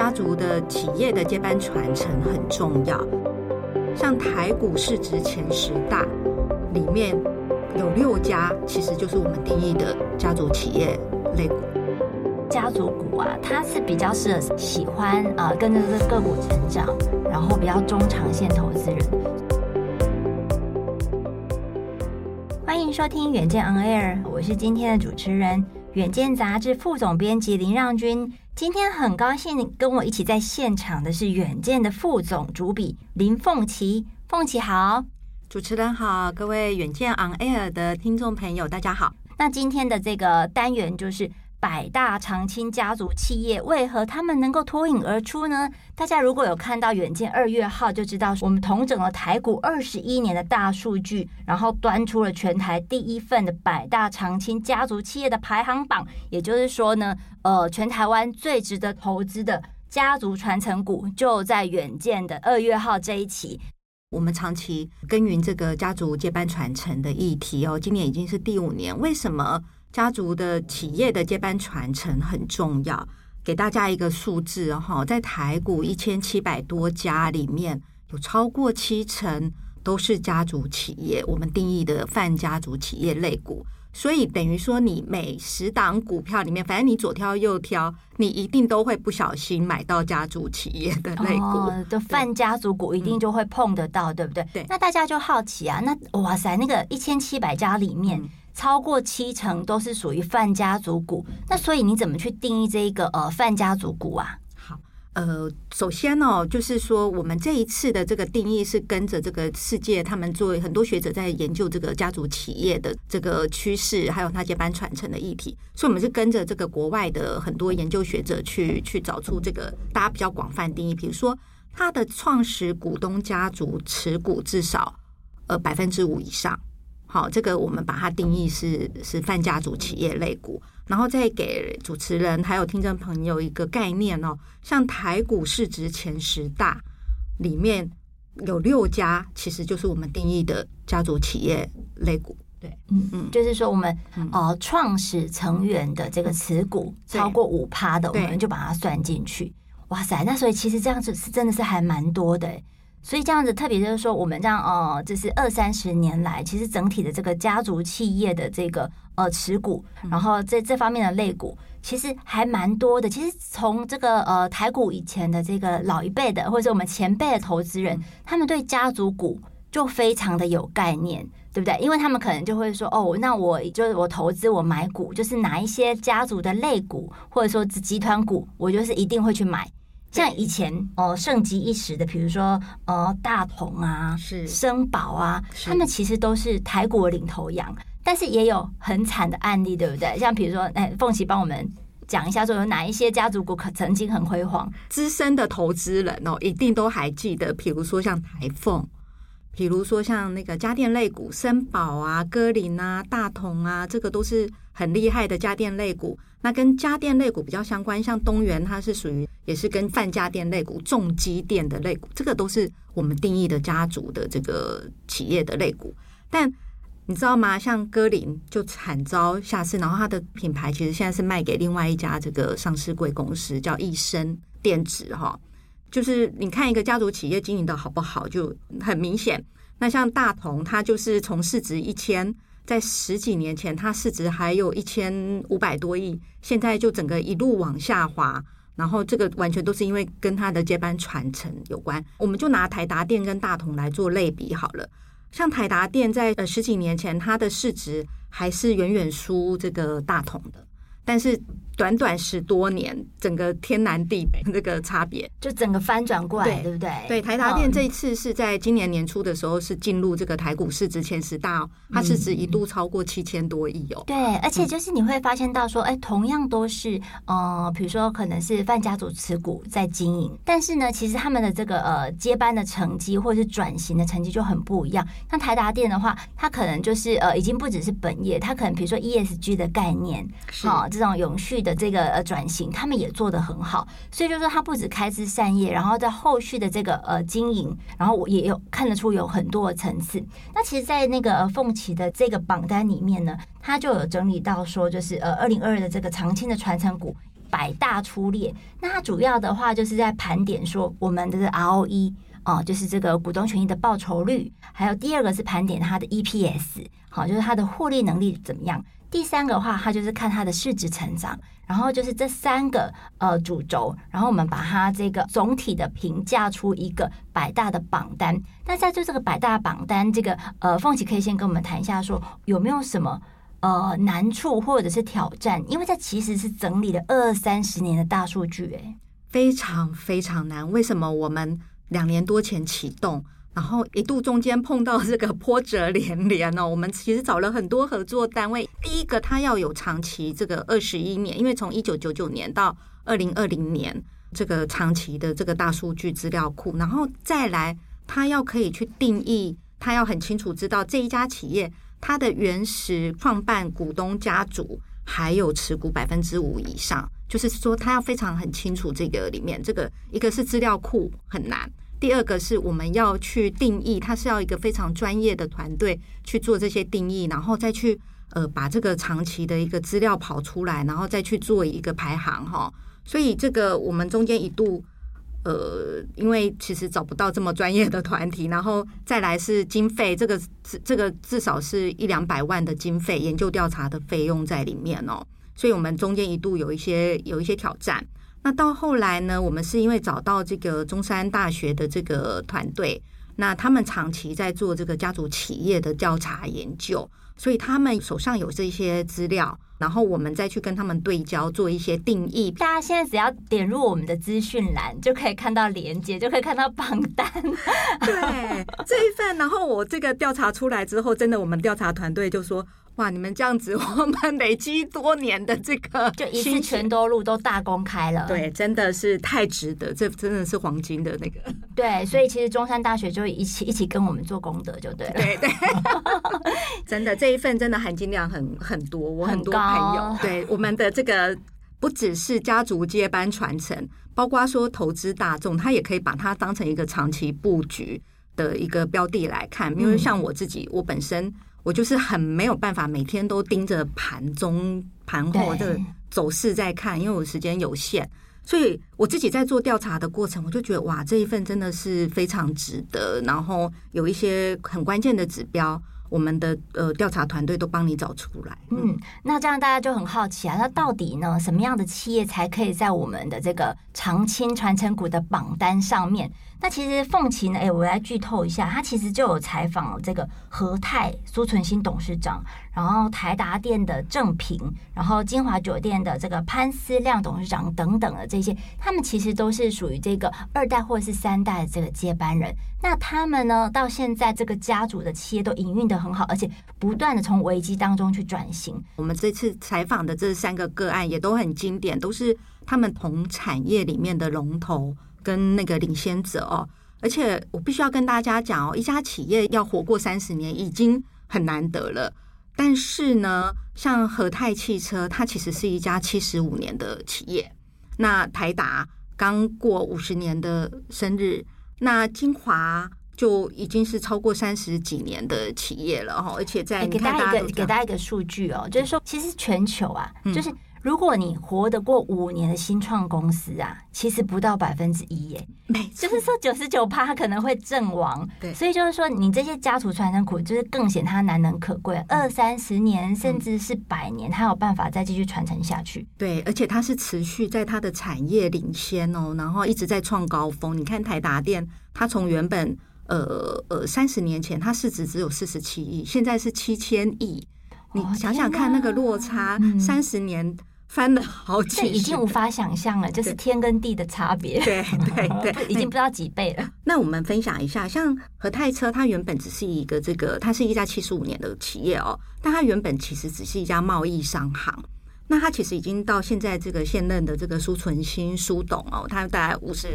家族的企业的接班传承很重要，像台股市值前十大里面有六家，其实就是我们定义的家族企业类股。家族股啊，它是比较适合喜欢啊、呃、跟着这个个股成长，然后比较中长线投资人。欢迎收听远见 On Air，我是今天的主持人，远见杂志副总编辑林让君。今天很高兴跟我一起在现场的是远见的副总主笔林凤琪，凤琪好，主持人好，各位远见 On Air 的听众朋友大家好。那今天的这个单元就是。百大长青家族企业为何他们能够脱颖而出呢？大家如果有看到远见二月号，就知道我们统整了台股二十一年的大数据，然后端出了全台第一份的百大长青家族企业的排行榜。也就是说呢，呃，全台湾最值得投资的家族传承股就在远见的二月号这一期。我们长期耕耘这个家族接班传承的议题哦，今年已经是第五年，为什么？家族的企业的接班传承很重要，给大家一个数字哈，在台股一千七百多家里面，有超过七成都是家族企业，我们定义的泛家族企业类股。所以等于说，你每十档股票里面，反正你左挑右挑，你一定都会不小心买到家族企业的类股的泛家族股，一定就会碰得到，对不对？对。那大家就好奇啊，那哇塞，那个一千七百家里面。超过七成都是属于泛家族股，那所以你怎么去定义这一个呃泛家族股啊？好，呃，首先呢、哦，就是说我们这一次的这个定义是跟着这个世界，他们作为很多学者在研究这个家族企业的这个趋势，还有它接班传承的议题，所以我们是跟着这个国外的很多研究学者去去找出这个大家比较广泛定义，比如说它的创始股东家族持股至少呃百分之五以上。好，这个我们把它定义是是泛家族企业类股，然后再给主持人还有听众朋友一个概念哦。像台股市值前十大里面有六家，其实就是我们定义的家族企业类股。对，嗯嗯，就是说我们呃创始成员的这个持股超过五趴的，我们就把它算进去。哇塞，那所以其实这样子是真的是还蛮多的。所以这样子，特别就是说，我们这样呃，就是二三十年来，其实整体的这个家族企业的这个呃持股，然后这这方面的类股，其实还蛮多的。其实从这个呃台股以前的这个老一辈的，或者是我们前辈的投资人，他们对家族股就非常的有概念，对不对？因为他们可能就会说，哦，那我就是我投资我买股，就是哪一些家族的类股，或者说集团股，我就是一定会去买。像以前哦，盛极一时的，比如说呃，大同啊，是。森宝啊，他们其实都是台股领头羊，但是也有很惨的案例，对不对？像比如说，哎，凤琪帮我们讲一下，说有哪一些家族股可曾经很辉煌？资深的投资人哦，一定都还记得，比如说像台凤，比如说像那个家电类股，森宝啊、歌林啊、大同啊，这个都是很厉害的家电类股。那跟家电类股比较相关，像东元，它是属于也是跟泛家电类股、重机电的类股，这个都是我们定义的家族的这个企业的类股。但你知道吗？像歌林就惨遭下市，然后它的品牌其实现在是卖给另外一家这个上市贵公司，叫益生电子哈。就是你看一个家族企业经营的好不好，就很明显。那像大同，它就是从市值一千。在十几年前，它市值还有一千五百多亿，现在就整个一路往下滑。然后这个完全都是因为跟它的接班传承有关。我们就拿台达电跟大同来做类比好了。像台达电在呃十几年前，它的市值还是远远输这个大同的，但是短短十多年，整个天南地北这个差别，就整个翻转过来，对，对不对？对，台达电这一次是在今年年初的时候是进入这个台股市值前十大，哦，它市值一度超过七千多亿哦。对，而且就是你会发现到说，哎，同样都是呃，比如说可能是范家族持股在经营，但是呢，其实他们的这个呃接班的成绩或者是转型的成绩就很不一样。像台达电的话，它可能就是呃已经不只是本业，它可能比如说 ESG 的概念，好，哦，这种永续的。这个呃转型，他们也做得很好，所以就是说他不止开枝散叶，然后在后续的这个呃经营，然后我也有看得出有很多的层次。那其实，在那个凤期的这个榜单里面呢，他就有整理到说，就是呃二零二二的这个长青的传承股百大出列。那它主要的话就是在盘点说我们的 ROE 哦、就是这个股东权益的报酬率，还有第二个是盘点它的 EPS，好，就是它的获利能力怎么样。第三个的话，它就是看它的市值成长，然后就是这三个呃主轴，然后我们把它这个总体的评价出一个百大的榜单。那在做这个百大榜单，这个呃凤琪可以先跟我们谈一下说，说有没有什么呃难处或者是挑战？因为这其实是整理了二三十年的大数据，诶，非常非常难。为什么我们两年多前启动？然后一度中间碰到这个波折连连哦，我们其实找了很多合作单位。第一个，他要有长期这个二十一年，因为从一九九九年到二零二零年这个长期的这个大数据资料库，然后再来，他要可以去定义，他要很清楚知道这一家企业它的原始创办股东家族还有持股百分之五以上，就是说他要非常很清楚这个里面这个一个是资料库很难。第二个是我们要去定义，它是要一个非常专业的团队去做这些定义，然后再去呃把这个长期的一个资料跑出来，然后再去做一个排行哈。所以这个我们中间一度呃，因为其实找不到这么专业的团体，然后再来是经费，这个这个至少是一两百万的经费研究调查的费用在里面哦，所以我们中间一度有一些有一些挑战。那到后来呢，我们是因为找到这个中山大学的这个团队，那他们长期在做这个家族企业的调查研究，所以他们手上有这些资料，然后我们再去跟他们对焦，做一些定义。大家现在只要点入我们的资讯栏，就可以看到连接，就可以看到榜单。对，这一份，然后我这个调查出来之后，真的，我们调查团队就说。哇！你们这样子，我们累积多年的这个，就一次全都录都大公开了。对，真的是太值得，这真的是黄金的那个。对，所以其实中山大学就一起一起跟我们做功德，就对了。对对，真的这一份真的含金量很很多，我很多朋友，对我们的这个不只是家族接班传承，包括说投资大众，他也可以把它当成一个长期布局的一个标的来看。因为像我自己，我本身。我就是很没有办法每天都盯着盘中盘后的走势在看，因为我时间有限，所以我自己在做调查的过程，我就觉得哇，这一份真的是非常值得，然后有一些很关键的指标。我们的呃调查团队都帮你找出来。嗯，那这样大家就很好奇啊，那到底呢，什么样的企业才可以在我们的这个长青传承股的榜单上面？那其实凤琪呢，哎，我来剧透一下，他其实就有采访这个和泰苏存新董事长，然后台达电的郑平，然后金华酒店的这个潘思亮董事长等等的这些，他们其实都是属于这个二代或者是三代的这个接班人。那他们呢，到现在这个家族的企业都营运得很好，而且不断的从危机当中去转型。我们这次采访的这三个个案也都很经典，都是他们同产业里面的龙头跟那个领先者哦。而且我必须要跟大家讲哦，一家企业要活过三十年已经很难得了。但是呢，像和泰汽车，它其实是一家七十五年的企业。那台达刚过五十年的生日。那金华就已经是超过三十几年的企业了哈，而且在给大家一个给大家一个数据哦，就是说，其实全球啊，就是如果你活得过五年的新创公司啊，其实不到百分之一耶，没，就是说九十九趴可能会阵亡，对，所以就是说，你这些家族传承苦，就是更显它难能可贵，二三十年甚至是百年，它有办法再继续传承下去，对，而且它是持续在它的产业领先哦，然后一直在创高峰，你看台达电。它从原本呃呃三十年前，它市值只有四十七亿，现在是七千亿。你想想看，那个落差，三十年翻了好几，已经无法想象了，就是天跟地的差别。对对对，对已经不知道几倍了。那我们分享一下，像和泰车，它原本只是一个这个，它是一家七十五年的企业哦，但它原本其实只是一家贸易商行。那它其实已经到现在这个现任的这个苏存兴苏董哦，他大概五十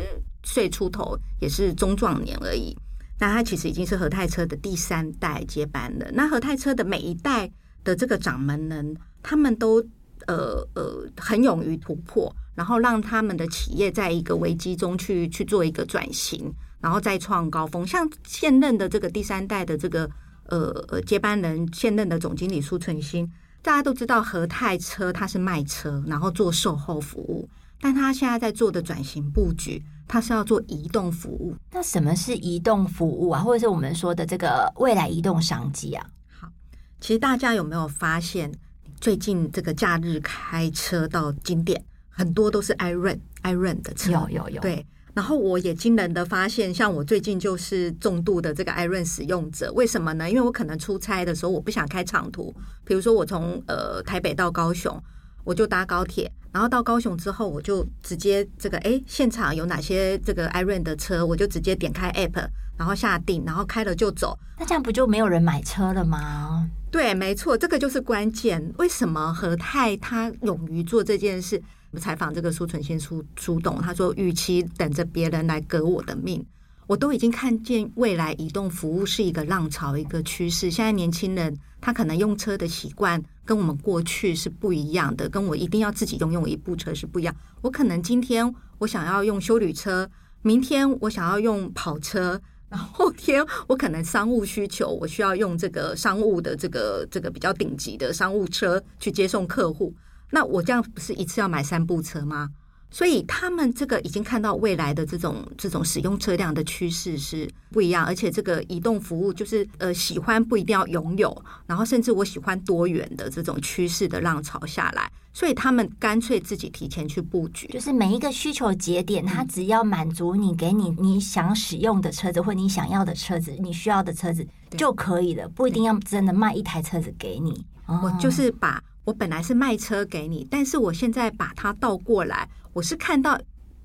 岁出头，也是中壮年而已。那他其实已经是和泰车的第三代接班了。那和泰车的每一代的这个掌门人，他们都。呃呃，很勇于突破，然后让他们的企业在一个危机中去去做一个转型，然后再创高峰。像现任的这个第三代的这个呃呃接班人，现任的总经理苏存兴，大家都知道和泰车它是卖车，然后做售后服务，但他现在在做的转型布局，他是要做移动服务。那什么是移动服务啊？或者是我们说的这个未来移动商机啊？好，其实大家有没有发现？最近这个假日开车到景点，很多都是 iRent iRent 的车，有有有。对，然后我也惊人的发现，像我最近就是重度的这个 iRent 使用者。为什么呢？因为我可能出差的时候，我不想开长途，比如说我从呃台北到高雄，我就搭高铁，然后到高雄之后，我就直接这个哎，现场有哪些这个 iRent 的车，我就直接点开 app，然后下定，然后开了就走。那这样不就没有人买车了吗？对，没错，这个就是关键。为什么和泰他勇于做这件事？我们采访这个苏存先苏苏董，他说：“与其等着别人来革我的命，我都已经看见未来移动服务是一个浪潮，一个趋势。现在年轻人他可能用车的习惯跟我们过去是不一样的，跟我一定要自己拥有一部车是不一样。我可能今天我想要用休旅车，明天我想要用跑车。”然后天，我可能商务需求，我需要用这个商务的这个这个比较顶级的商务车去接送客户。那我这样不是一次要买三部车吗？所以他们这个已经看到未来的这种这种使用车辆的趋势是不一样，而且这个移动服务就是呃喜欢不一定要拥有，然后甚至我喜欢多元的这种趋势的浪潮下来，所以他们干脆自己提前去布局，就是每一个需求节点，它只要满足你给你你想使用的车子或你想要的车子，你需要的车子就可以了，不一定要真的卖一台车子给你。我就是把我本来是卖车给你，但是我现在把它倒过来。我是看到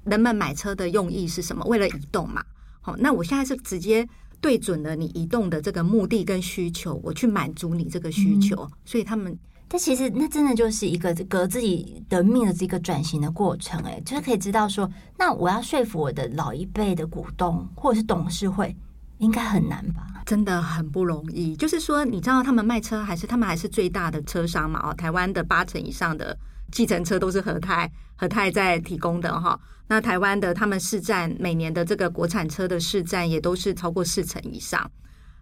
人们买车的用意是什么？为了移动嘛。好，那我现在是直接对准了你移动的这个目的跟需求，我去满足你这个需求。嗯、所以他们，但其实那真的就是一个革自己的命的这个转型的过程。哎，就是可以知道说，那我要说服我的老一辈的股东或者是董事会，应该很难吧？真的很不容易。就是说，你知道他们卖车还是他们还是最大的车商嘛？哦，台湾的八成以上的。计程车都是和泰和泰在提供的哈，那台湾的他们市占每年的这个国产车的市占也都是超过四成以上，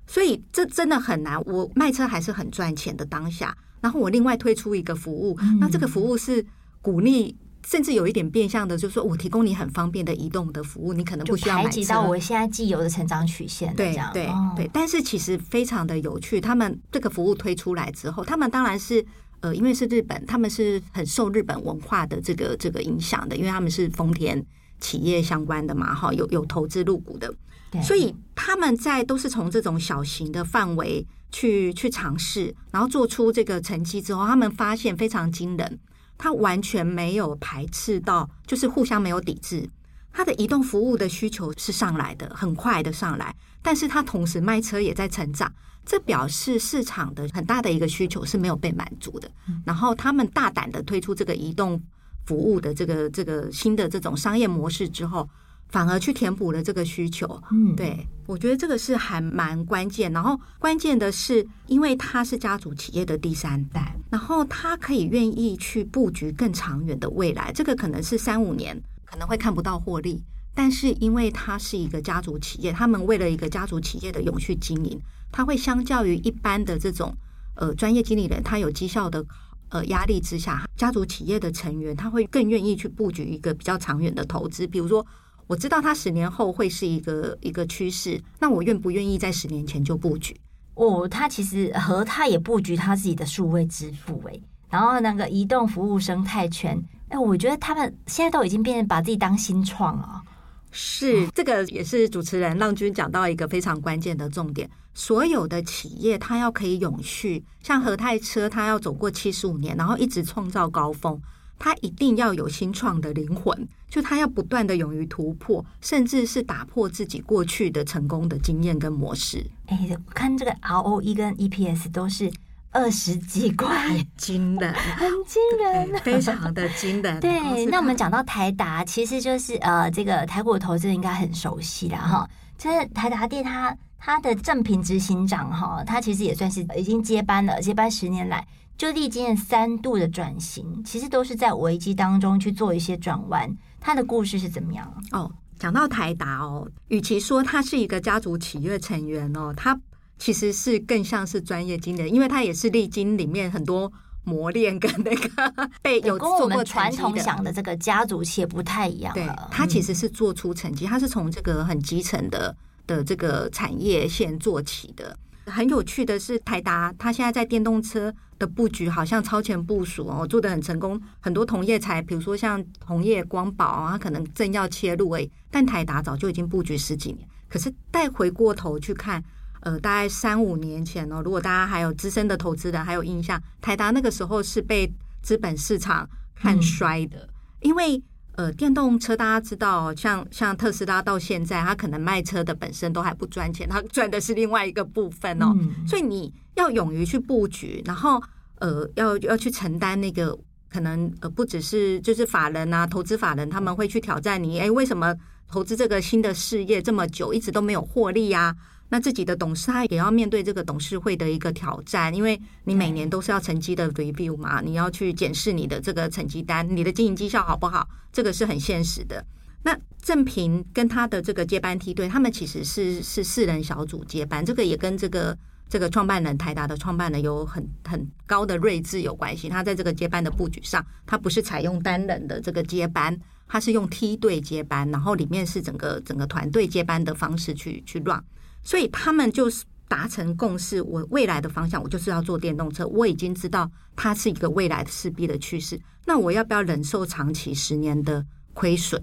所以这真的很难。我卖车还是很赚钱的当下，然后我另外推出一个服务，那这个服务是鼓励，甚至有一点变相的，就是说我提供你很方便的移动的服务，你可能不需要买车。排挤到我现在既有的成长曲线，对对对，但是其实非常的有趣。他们这个服务推出来之后，他们当然是。呃，因为是日本，他们是很受日本文化的这个这个影响的，因为他们是丰田企业相关的嘛，哈，有有投资入股的，对所以他们在都是从这种小型的范围去去尝试，然后做出这个成绩之后，他们发现非常惊人，他完全没有排斥到，就是互相没有抵制，他的移动服务的需求是上来的，很快的上来，但是他同时卖车也在成长。这表示市场的很大的一个需求是没有被满足的，然后他们大胆的推出这个移动服务的这个这个新的这种商业模式之后，反而去填补了这个需求。嗯，对，我觉得这个是还蛮关键。然后关键的是，因为他是家族企业的第三代，然后他可以愿意去布局更长远的未来。这个可能是三五年可能会看不到获利，但是因为他是一个家族企业，他们为了一个家族企业的永续经营。他会相较于一般的这种呃专业经理人，他有绩效的呃压力之下，家族企业的成员他会更愿意去布局一个比较长远的投资。比如说，我知道它十年后会是一个一个趋势，那我愿不愿意在十年前就布局？哦，他其实和他也布局他自己的数位支付诶，然后那个移动服务生态圈，哎，我觉得他们现在都已经变成把自己当新创了。是，这个也是主持人浪君讲到一个非常关键的重点。所有的企业，它要可以永续，像和泰车，它要走过七十五年，然后一直创造高峰。他一定要有新创的灵魂，就他要不断的勇于突破，甚至是打破自己过去的成功的经验跟模式。哎，我看这个 ROE 跟 EPS 都是二十几块，惊人，很惊人，非常的惊人。对，那我们讲到台达，其实就是呃，这个台股投资人应该很熟悉了哈。其实台达电它它的正品执行长哈，他其实也算是已经接班了，接班十年来。就历经三度的转型，其实都是在危机当中去做一些转弯。他的故事是怎么样？哦，讲到台达哦，与其说他是一个家族企业成员哦，他其实是更像是专业经理人，因为他也是历经里面很多磨练跟那个 被有做过跟我们传统想的这个家族企业不太一样。对，他其实是做出成绩，他是从这个很基层的的这个产业线做起的。很有趣的是，台达他现在在电动车的布局好像超前部署哦，做的很成功。很多同业才，比如说像同业光宝啊，它可能正要切入诶，但台达早就已经布局十几年。可是再回过头去看，呃，大概三五年前哦，如果大家还有资深的投资人还有印象，台达那个时候是被资本市场看衰的，嗯、因为。呃，电动车大家知道，像像特斯拉到现在，它可能卖车的本身都还不赚钱，它赚的是另外一个部分哦。嗯、所以你要勇于去布局，然后呃，要要去承担那个可能呃，不只是就是法人啊，投资法人他们会去挑战你，哎，为什么投资这个新的事业这么久，一直都没有获利啊？那自己的董事他也要面对这个董事会的一个挑战，因为你每年都是要成绩的 review 嘛，你要去检视你的这个成绩单，你的经营绩效好不好，这个是很现实的。那正平跟他的这个接班梯队，他们其实是是四人小组接班，这个也跟这个这个创办人台达的创办人有很很高的睿智有关系。他在这个接班的布局上，他不是采用单人的这个接班，他是用梯队接班，然后里面是整个整个团队接班的方式去去 run。所以他们就是达成共识，我未来的方向，我就是要做电动车。我已经知道它是一个未来的势必的趋势。那我要不要忍受长期十年的亏损，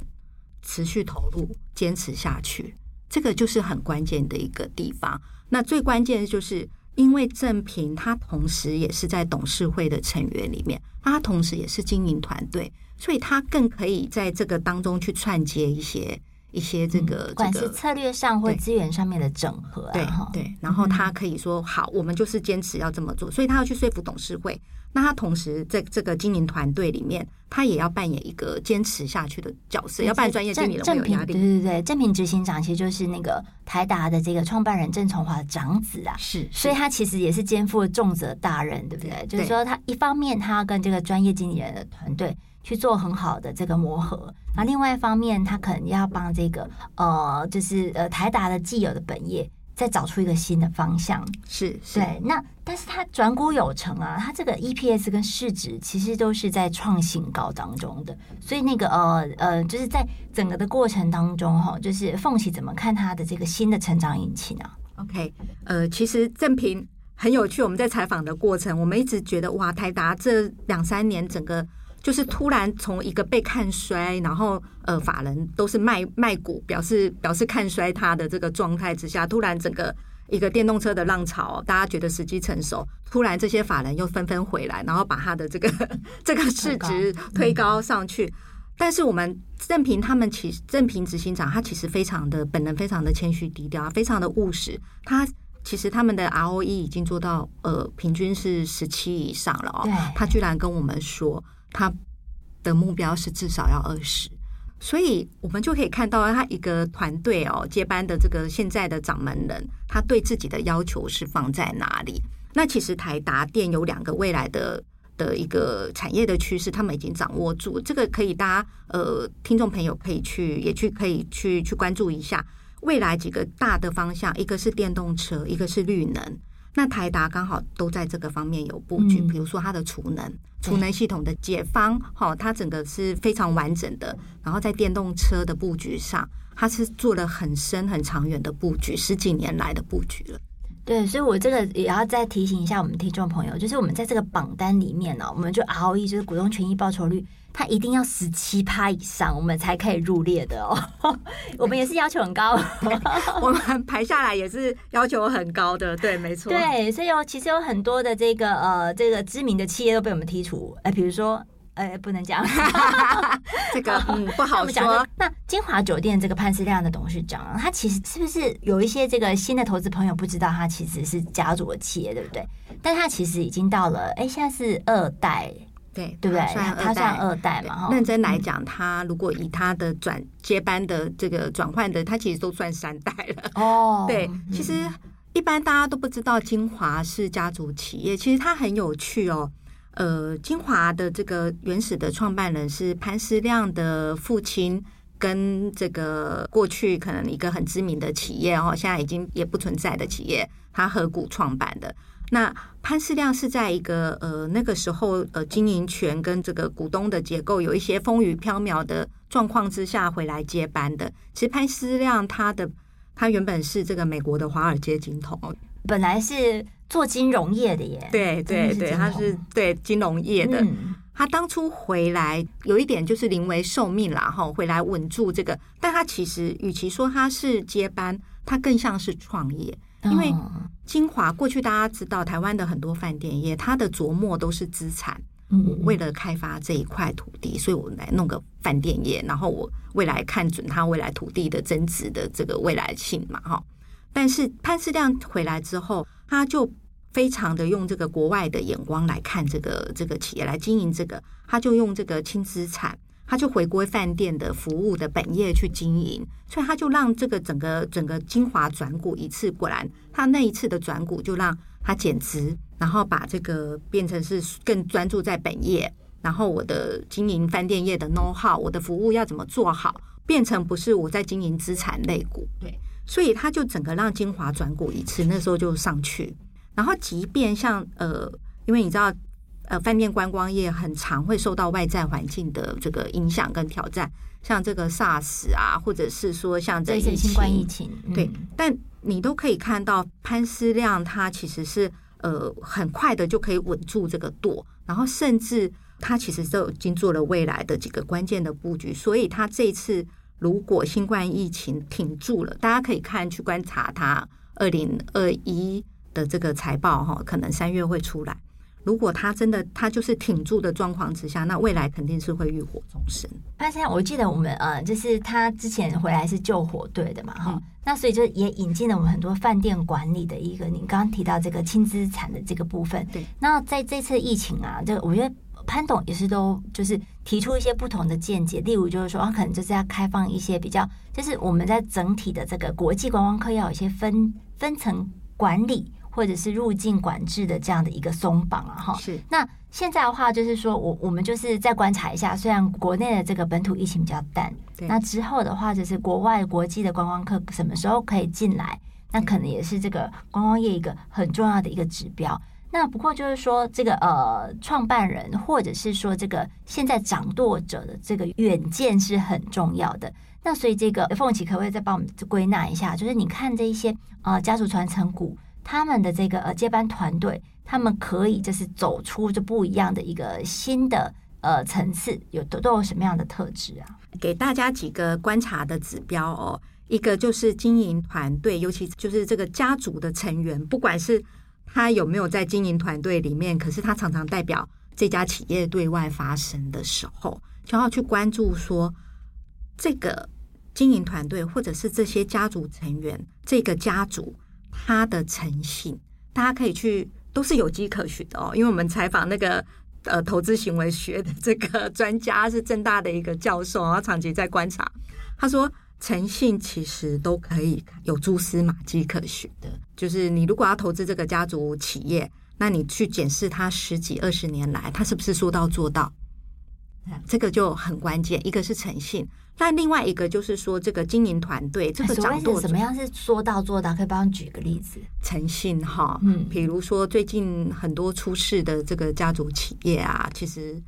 持续投入，坚持下去？这个就是很关键的一个地方。那最关键的就是，因为郑平他同时也是在董事会的成员里面，他同时也是经营团队，所以他更可以在这个当中去串接一些。一些这个，不管是策略上或资源上面的整合，对对，然后他可以说好，我们就是坚持要这么做，所以他要去说服董事会。那他同时在这个经营团队里面，他也要扮演一个坚持下去的角色，要扮专业经理人会有压力。对对对，正品执行长其实就是那个台达的这个创办人郑崇华的长子啊，是，所以他其实也是肩负了重责大任，对不对？就是说，他一方面他要跟这个专业经理人的团队。去做很好的这个磨合，那另外一方面，他可能要帮这个呃，就是呃台达的既有的本业再找出一个新的方向。是，是对。那但是他转股有成啊，他这个 EPS 跟市值其实都是在创新高当中的。所以那个呃呃，就是在整个的过程当中哈，就是凤喜怎么看他的这个新的成长引擎啊？OK，呃，其实正平很有趣，我们在采访的过程，我们一直觉得哇，台达这两三年整个。就是突然从一个被看衰，然后呃法人都是卖卖股，表示表示看衰它的这个状态之下，突然整个一个电动车的浪潮，大家觉得时机成熟，突然这些法人又纷纷回来，然后把它的这个 这个市值推高上去。但是我们正平他们其实正平执行长他其实非常的本人非常的谦虚低调，非常的务实。他其实他们的 ROE 已经做到呃平均是十七以上了哦，他居然跟我们说。他的目标是至少要二十，所以我们就可以看到他一个团队哦，接班的这个现在的掌门人，他对自己的要求是放在哪里？那其实台达电有两个未来的的一个产业的趋势，他们已经掌握住，这个可以大家呃听众朋友可以去也去可以去去关注一下未来几个大的方向，一个是电动车，一个是绿能。那台达刚好都在这个方面有布局，比如说它的储能、储能系统的解方，哈，它整个是非常完整的。然后在电动车的布局上，它是做了很深、很长远的布局，十几年来的布局了。对，所以我这个也要再提醒一下我们听众朋友，就是我们在这个榜单里面呢，我们就 ROE 就是股东权益报酬率。它一定要十七趴以上，我们才可以入列的哦。我们也是要求很高，我们排下来也是要求很高的。对，没错。对，所以有其实有很多的这个呃，这个知名的企业都被我们剔除。哎，比如说呃，不能讲，这个嗯不好说。那金华酒店这个潘思亮的董事长，他其实是不是有一些这个新的投资朋友不知道，他其实是家族的企业，对不对？但他其实已经到了，哎，现在是二代，对对不对？他，他算二代嘛？认真来讲，他如果以他的转接班的这个转换的，他其实都算三代了。哦，对，其实一般大家都不知道金华是家族企业，其实它很有趣哦。呃，金华的这个原始的创办人是潘思亮的父亲，跟这个过去可能一个很知名的企业哦，现在已经也不存在的企业，他合股创办的。那潘思亮是在一个呃那个时候呃经营权跟这个股东的结构有一些风雨飘渺的状况之下回来接班的。其实潘思亮他的他原本是这个美国的华尔街金童，本来是。做金融业的耶，对对对，他是对金融业的。嗯、他当初回来有一点就是临危受命啦，哈，回来稳住这个。但他其实与其说他是接班，他更像是创业。因为金华过去大家知道，台湾的很多饭店业，他的琢磨都是资产。我为了开发这一块土地，所以我来弄个饭店业，然后我未来看准它未来土地的增值的这个未来性嘛，哈。但是潘思亮回来之后，他就非常的用这个国外的眼光来看这个这个企业来经营这个，他就用这个轻资产，他就回归饭店的服务的本业去经营，所以他就让这个整个整个金华转股一次，果然他那一次的转股就让他减资，然后把这个变成是更专注在本业，然后我的经营饭店业的 know how，我的服务要怎么做好，变成不是我在经营资产类股，对。所以他就整个让精华转股一次，那时候就上去。然后即便像呃，因为你知道，呃，饭店观光业很常会受到外在环境的这个影响跟挑战，像这个 SARS 啊，或者是说像这些新冠疫情，对。但你都可以看到潘思亮他其实是呃很快的就可以稳住这个舵，然后甚至他其实都已经做了未来的几个关键的布局，所以他这一次。如果新冠疫情挺住了，大家可以看去观察它二零二一的这个财报哈，可能三月会出来。如果它真的它就是挺住的状况之下，那未来肯定是会浴火重生。那现在我记得我们呃，就是他之前回来是救火队的嘛哈，嗯、那所以就也引进了我们很多饭店管理的一个，你刚刚提到这个轻资产的这个部分。对，那在这次疫情啊，这觉得。潘董也是都就是提出一些不同的见解，例如就是说，啊可能就是要开放一些比较，就是我们在整体的这个国际观光客要有一些分分层管理，或者是入境管制的这样的一个松绑啊，哈。是。那现在的话，就是说我我们就是再观察一下，虽然国内的这个本土疫情比较淡，那之后的话，就是国外国际的观光客什么时候可以进来，那可能也是这个观光业一个很重要的一个指标。那不过就是说，这个呃，创办人或者是说这个现在掌舵者的这个远见是很重要的。那所以这个凤琪可不可以再帮我们归纳一下？就是你看这一些呃家族传承股，他们的这个呃接班团队，他们可以就是走出这不一样的一个新的呃层次，有都都有什么样的特质啊？给大家几个观察的指标哦，一个就是经营团队，尤其就是这个家族的成员，不管是。他有没有在经营团队里面？可是他常常代表这家企业对外发声的时候，就要去关注说，这个经营团队或者是这些家族成员，这个家族他的诚信，大家可以去都是有迹可循的哦。因为我们采访那个呃投资行为学的这个专家是正大的一个教授，然后长期在观察，他说。诚信其实都可以有蛛丝马迹可循的，就是你如果要投资这个家族企业，那你去检视他十几二十年来，他是不是说到做到，这个就很关键。一个是诚信，但另外一个就是说这个经营团队这个掌舵怎么样是说到做到？可以帮我举个例子？诚信哈，嗯，比如说最近很多出事的这个家族企业啊，其实。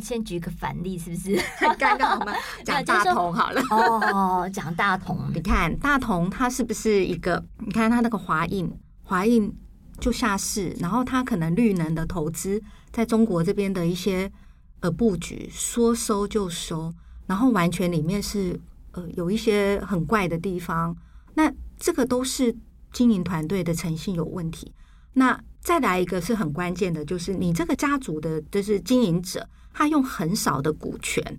先举个反例，是不是？刚刚我们 讲大同好了。哦，讲大同，你看大同，它是不是一个？你看它那个华映，华映就下市，然后它可能绿能的投资，在中国这边的一些呃布局，说收就收，然后完全里面是呃有一些很怪的地方。那这个都是经营团队的诚信有问题。那再来一个是很关键的，就是你这个家族的，就是经营者。他用很少的股权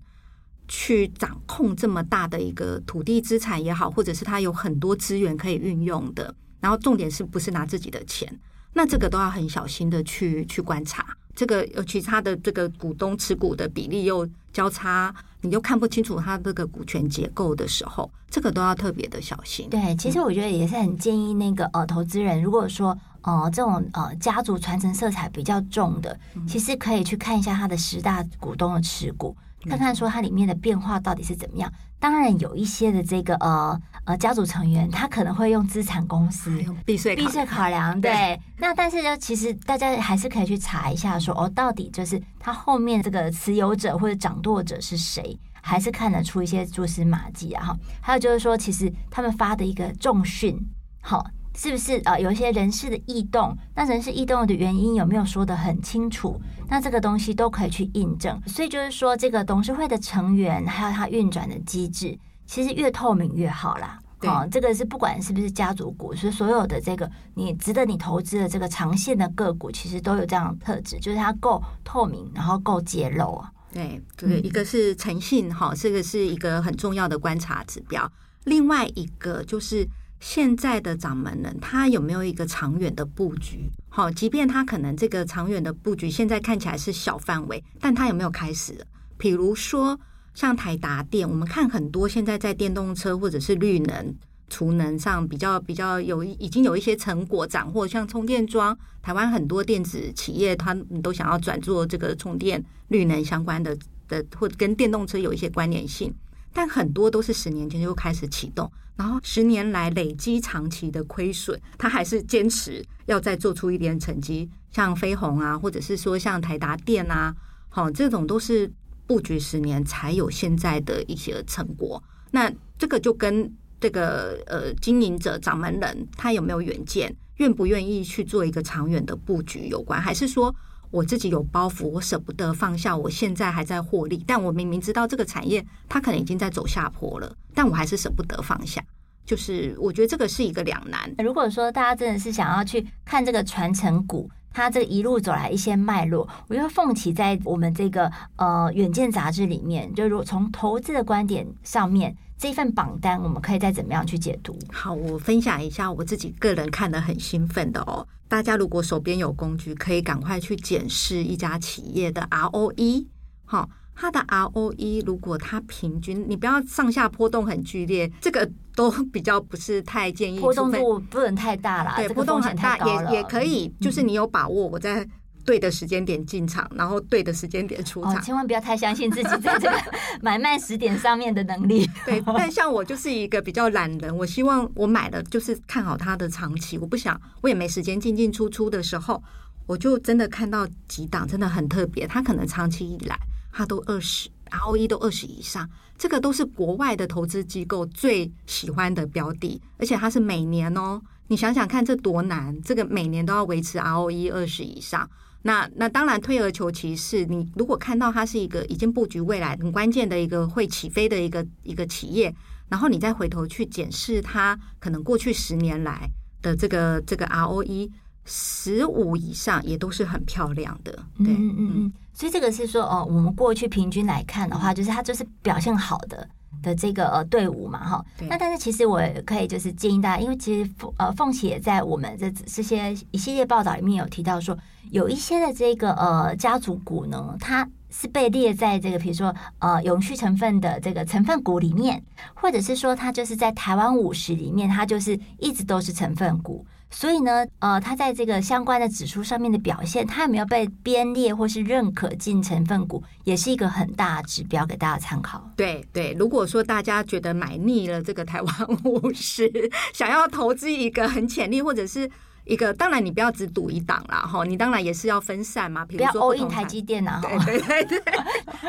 去掌控这么大的一个土地资产也好，或者是他有很多资源可以运用的。然后重点是不是拿自己的钱？那这个都要很小心的去去观察。这个尤其他的这个股东持股的比例又交叉，你又看不清楚他这个股权结构的时候，这个都要特别的小心。对，其实我觉得也是很建议那个呃投资人，如果说呃这种呃家族传承色彩比较重的，其实可以去看一下它的十大股东的持股。看看说它里面的变化到底是怎么样？当然有一些的这个呃呃家族成员，他可能会用资产公司避税避税考量，对。对那但是呢，其实大家还是可以去查一下说，说哦，到底就是他后面这个持有者或者掌舵者是谁，还是看得出一些蛛丝马迹啊哈。还有就是说，其实他们发的一个重讯，好。是不是呃有一些人事的异动？那人事异动的原因有没有说得很清楚？那这个东西都可以去印证。所以就是说，这个董事会的成员还有它运转的机制，其实越透明越好啦。对、哦，这个是不管是不是家族股，所以所有的这个你值得你投资的这个长线的个股，其实都有这样的特质，就是它够透明，然后够揭露啊。对，对，一个是诚信哈，这个是一个很重要的观察指标。另外一个就是。现在的掌门人他有没有一个长远的布局？好，即便他可能这个长远的布局现在看起来是小范围，但他有没有开始？比如说像台达电，我们看很多现在在电动车或者是绿能、储能上比较比较有已经有一些成果斩获，像充电桩，台湾很多电子企业他们都想要转做这个充电绿能相关的的，或跟电动车有一些关联性。但很多都是十年前就开始启动，然后十年来累积长期的亏损，他还是坚持要再做出一点成绩，像飞鸿啊，或者是说像台达电啊，好，这种都是布局十年才有现在的一些成果。那这个就跟这个呃经营者掌门人他有没有远见，愿不愿意去做一个长远的布局有关，还是说？我自己有包袱，我舍不得放下。我现在还在获利，但我明明知道这个产业它可能已经在走下坡了，但我还是舍不得放下。就是我觉得这个是一个两难。如果说大家真的是想要去看这个传承股，它这一路走来一些脉络，我觉得凤琪在我们这个呃远见杂志里面，就如从投资的观点上面。这份榜单我们可以再怎么样去解读？好，我分享一下我自己个人看得很兴奋的哦。大家如果手边有工具，可以赶快去检视一家企业的 ROE。好，它的 ROE 如果它平均，你不要上下波动很剧烈，这个都比较不是太建议。波动度不能太大了，对，波动很大也也可以，就是你有把握，我在。对的时间点进场，然后对的时间点出场。哦，千万不要太相信自己在这个 买卖时点上面的能力。对，但像我就是一个比较懒人，我希望我买的就是看好它的长期，我不想我也没时间进进出出的时候，我就真的看到几档真的很特别，它可能长期以来它都二十，ROE 都二十以上，这个都是国外的投资机构最喜欢的标的，而且它是每年哦，你想想看这多难，这个每年都要维持 ROE 二十以上。那那当然，退而求其次，你如果看到它是一个已经布局未来很关键的一个会起飞的一个一个企业，然后你再回头去检视它可能过去十年来的这个这个 ROE 十五以上，也都是很漂亮的。对，嗯嗯嗯。所以这个是说，哦，我们过去平均来看的话，就是它就是表现好的。的这个呃队伍嘛哈，那但是其实我可以就是建议大家，因为其实凤呃凤琪也在我们这这些一系列报道里面有提到说，有一些的这个呃家族股呢，它是被列在这个比如说呃永续成分的这个成分股里面，或者是说它就是在台湾五十里面，它就是一直都是成分股。所以呢，呃，它在这个相关的指数上面的表现，它有没有被编列或是认可进成分股，也是一个很大的指标给大家参考。对对，如果说大家觉得买腻了这个台湾五十，想要投资一个很潜力或者是一个，当然你不要只赌一档啦，哈，你当然也是要分散嘛。比如说不，不要 all in 台积电啊，对对对，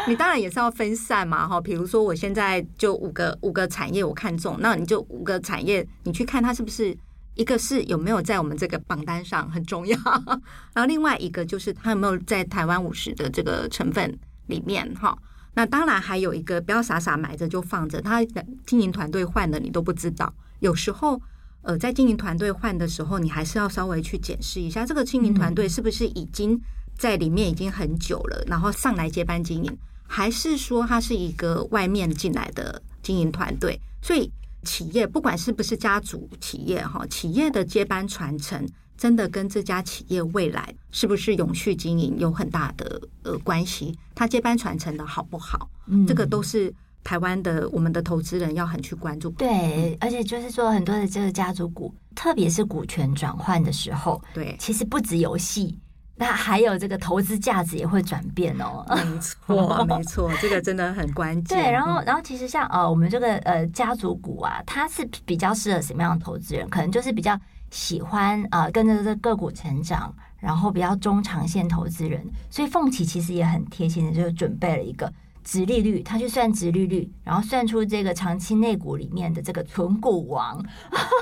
你当然也是要分散嘛，哈。比如说我现在就五个五个产业我看中，那你就五个产业你去看它是不是。一个是有没有在我们这个榜单上很重要，然后另外一个就是他有没有在台湾五十的这个成分里面哈。那当然还有一个不要傻傻买着就放着，他经营团队换了你都不知道。有时候呃在经营团队换的时候，你还是要稍微去检视一下这个经营团队是不是已经在里面已经很久了，然后上来接班经营，还是说他是一个外面进来的经营团队？所以企业不管是不是家族企业哈，企业的接班传承真的跟这家企业未来是不是永续经营有很大的呃关系。它接班传承的好不好？嗯，这个都是台湾的我们的投资人要很去关注。对，而且就是说很多的这个家族股，特别是股权转换的时候，对，其实不止游戏。那还有这个投资价值也会转变哦，没错，没错，这个真的很关键。对，然后，然后其实像呃，我们这个呃家族股啊，它是比较适合什么样的投资人？可能就是比较喜欢啊、呃，跟着这个股成长，然后比较中长线投资人。所以凤起其实也很贴心的，就准备了一个。殖利率，他去算殖利率，然后算出这个长期内股里面的这个存股王。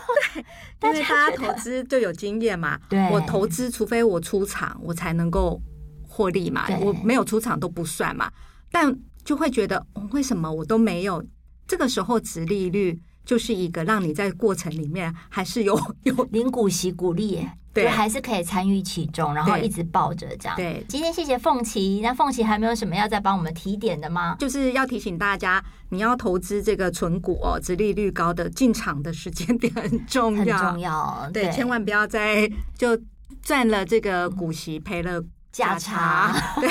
对，因为大家投资就有经验嘛。对，我投资，除非我出场，我才能够获利嘛。我没有出场都不算嘛。但就会觉得，为什么我都没有？这个时候殖利率就是一个让你在过程里面还是有有领股息股利。对，还是可以参与其中，然后一直抱着这样。对，今天谢谢凤琪。那凤琪还没有什么要再帮我们提点的吗？就是要提醒大家，你要投资这个存股哦，殖利率高的进场的时间点很重要，很重要。对，对，千万不要再就赚了这个股息赔了。价差，对，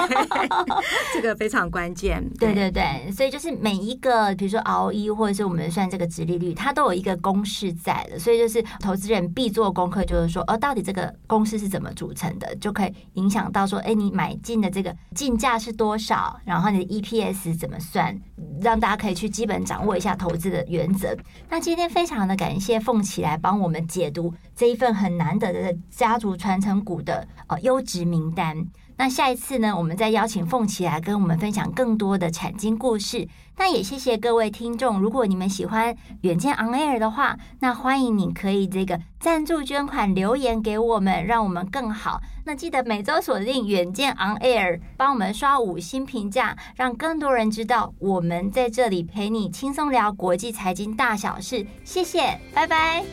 这个非常关键。对对对，所以就是每一个，比如说 ROE 或者是我们算这个直利率，它都有一个公式在的。所以就是投资人必做功课，就是说，哦，到底这个公式是怎么组成的，就可以影响到说，哎，你买进的这个进价是多少，然后你的 EPS 怎么算，让大家可以去基本掌握一下投资的原则。那今天非常的感谢凤起来帮我们解读这一份很难得的家族传承股的呃优质名单。那下一次呢，我们再邀请凤琪来跟我们分享更多的产经故事。那也谢谢各位听众，如果你们喜欢远见 On Air 的话，那欢迎你可以这个赞助捐款留言给我们，让我们更好。那记得每周锁定远见 On Air，帮我们刷五星评价，让更多人知道我们在这里陪你轻松聊国际财经大小事。谢谢，拜拜。